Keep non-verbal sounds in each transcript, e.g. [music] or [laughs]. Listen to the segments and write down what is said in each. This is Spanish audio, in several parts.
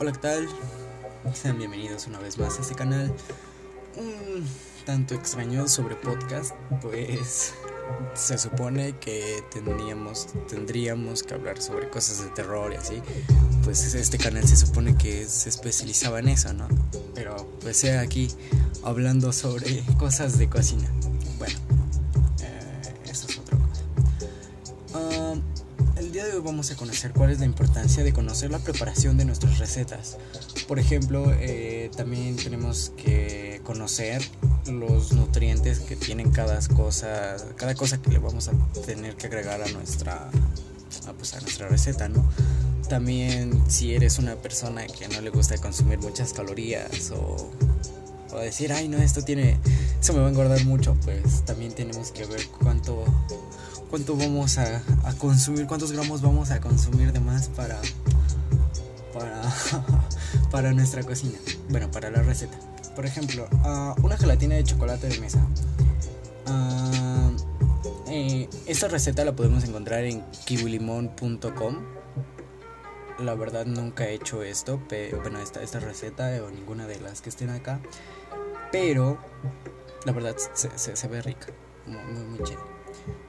Hola, ¿qué tal? Sean bienvenidos una vez más a este canal. Un tanto extraño sobre podcast, pues se supone que tendríamos, tendríamos que hablar sobre cosas de terror y así. Pues este canal se supone que se especializaba en eso, ¿no? Pero pues sea aquí hablando sobre cosas de cocina. Bueno, día de hoy vamos a conocer cuál es la importancia de conocer la preparación de nuestras recetas. Por ejemplo, eh, también tenemos que conocer los nutrientes que tienen cada cosa, cada cosa que le vamos a tener que agregar a nuestra, a, pues a nuestra receta, ¿no? También si eres una persona que no le gusta consumir muchas calorías o, o decir, ay no, esto tiene, eso me va a engordar mucho, pues también tenemos que ver cuánto, cuánto vamos a, consumir, cuántos gramos vamos a consumir de más para, para, [laughs] para nuestra cocina, bueno, para la receta. Por ejemplo, uh, una gelatina de chocolate de mesa. Uh, eh, esta receta la podemos encontrar en kiwilimon.com. La verdad nunca he hecho esto, pero bueno, esta, esta receta o ninguna de las que estén acá. Pero la verdad se, se, ve rica, muy, muy, muy chévere.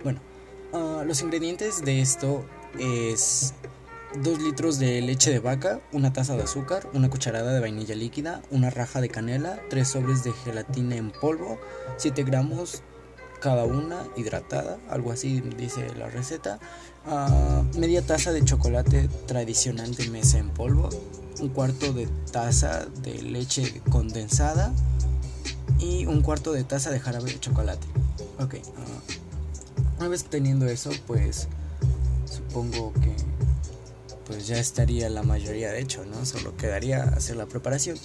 Bueno, uh, los ingredientes de esto es 2 litros de leche de vaca, una taza de azúcar, una cucharada de vainilla líquida, una raja de canela, 3 sobres de gelatina en polvo, 7 gramos cada una hidratada, algo así dice la receta, uh, media taza de chocolate tradicional de mesa en polvo, un cuarto de taza de leche condensada y un cuarto de taza de jarabe de chocolate. Ok, uh, una vez teniendo eso, pues supongo que pues ya estaría la mayoría de hecho, ¿no? Solo quedaría hacer la preparación.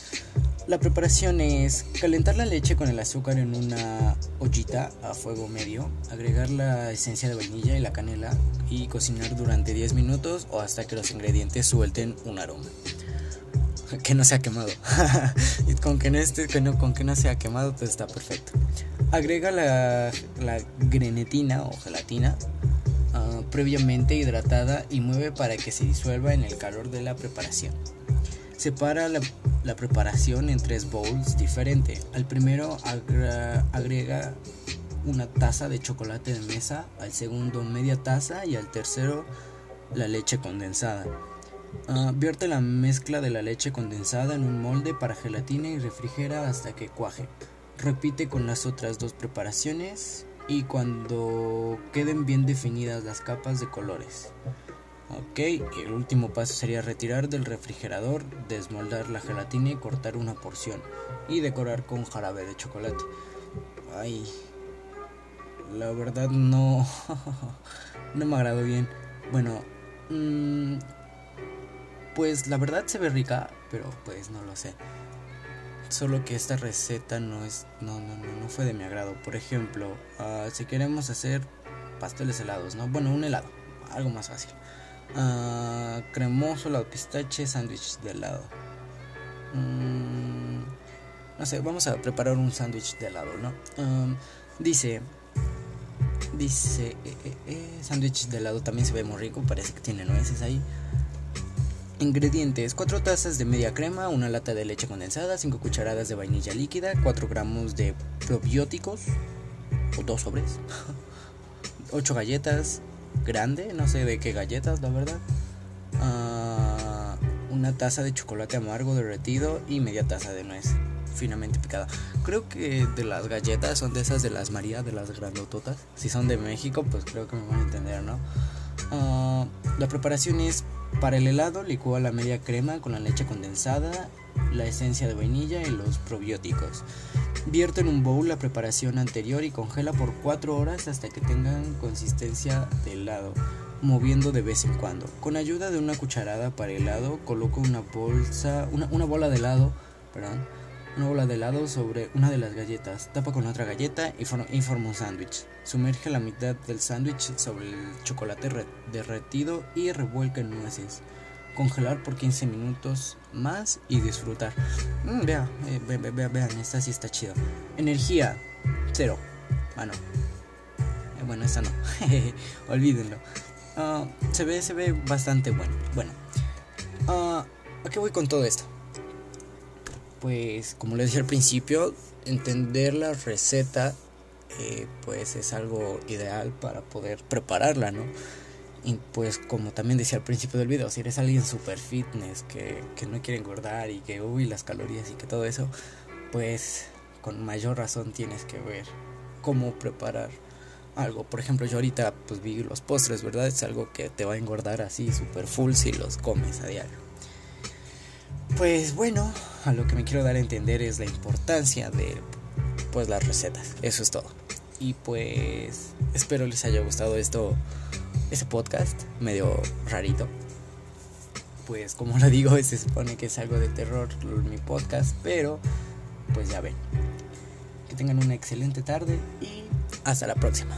La preparación es calentar la leche con el azúcar en una ollita a fuego medio, agregar la esencia de vainilla y la canela y cocinar durante 10 minutos o hasta que los ingredientes suelten un aroma. [laughs] Que no sea quemado. [laughs] y con que, no esté, que no, con que no sea quemado, pues está perfecto. Agrega la, la grenetina o gelatina Uh, previamente hidratada y mueve para que se disuelva en el calor de la preparación. Separa la, preparación en tres bowls diferentes. Al primero agrega una taza de chocolate de mesa, al segundo media taza y al tercero la leche condensada. Uh, vierte la mezcla de la leche condensada en un molde para gelatina y refrigera hasta que cuaje. Repite con las otras dos preparaciones y cuando queden bien definidas las capas de colores. Ok, el último paso sería retirar del refrigerador, desmoldar la gelatina y cortar una porción y decorar con jarabe de chocolate. Ay, la verdad no, [laughs] no me agradó bien. Bueno, mmm, pues la verdad se ve rica, pero pues no lo sé. Solo que esta receta no es no no no, no fue de mi agrado. Por ejemplo, uh, si queremos hacer pasteles helados, ¿no? Bueno, un helado, algo más fácil. Uh, cremoso, helado pistache, sándwich de helado. Mm, no sé, vamos a preparar un sándwich de helado, ¿no? Dice dice eh, eh, eh, sándwich de helado también se ve muy rico, parece que tiene nueces ahí. Ingredientes: 4 tazas de media crema, una lata de leche condensada, 5 cucharadas de vainilla líquida, 4 gramos de probióticos o 2 sobres, [laughs] 8 galletas grande, no sé de qué galletas, la verdad, uh, una taza de chocolate amargo derretido y media taza de nuez finamente picada. Creo que de las galletas son de esas de las María, de las grandototas. Si son de México, pues creo que me van a entender, ¿no? Uh, la preparación es para el helado licúa la media crema con la leche condensada, la esencia de vainilla y los probióticos. Vierte en un bowl la preparación anterior y congela por 4 horas hasta que tengan consistencia de helado, moviendo de vez en cuando. Con ayuda de una cucharada para helado, coloco una bolsa, una, una bola de helado, perdón, una bola de helado sobre una de las galletas, tapa con otra galleta y, for un sándwich. Sumerge la mitad del sándwich sobre el chocolate derretido y revuelca en nueces. Congelar por 15 minutos más y disfrutar. Mm, vea, eh, ve, ve, vean, esta sí está chido. Energía, cero. Ah. Eh, bueno, esta no. [laughs] Olvídenlo. Uh, se, ve, se ve bastante bueno. Bueno. Uh, ¿A qué voy con todo esto? Pues como les dije al principio, entender la receta eh, pues es algo ideal para poder prepararla, ¿no? Y pues como también decía al principio del video, si eres alguien super fitness que, que no quiere engordar y que uy las calorías y que todo eso, pues con mayor razón tienes que ver cómo preparar algo. Por ejemplo, yo ahorita pues vi los postres, ¿verdad? Es algo que te va a engordar así super full si los comes a diario. Pues bueno, a lo que me quiero dar a entender es la importancia de pues las recetas. Eso es todo. Y pues espero les haya gustado esto ese podcast medio rarito. Pues como lo digo, se supone que es algo de terror mi podcast, pero pues ya ven. Que tengan una excelente tarde y hasta la próxima.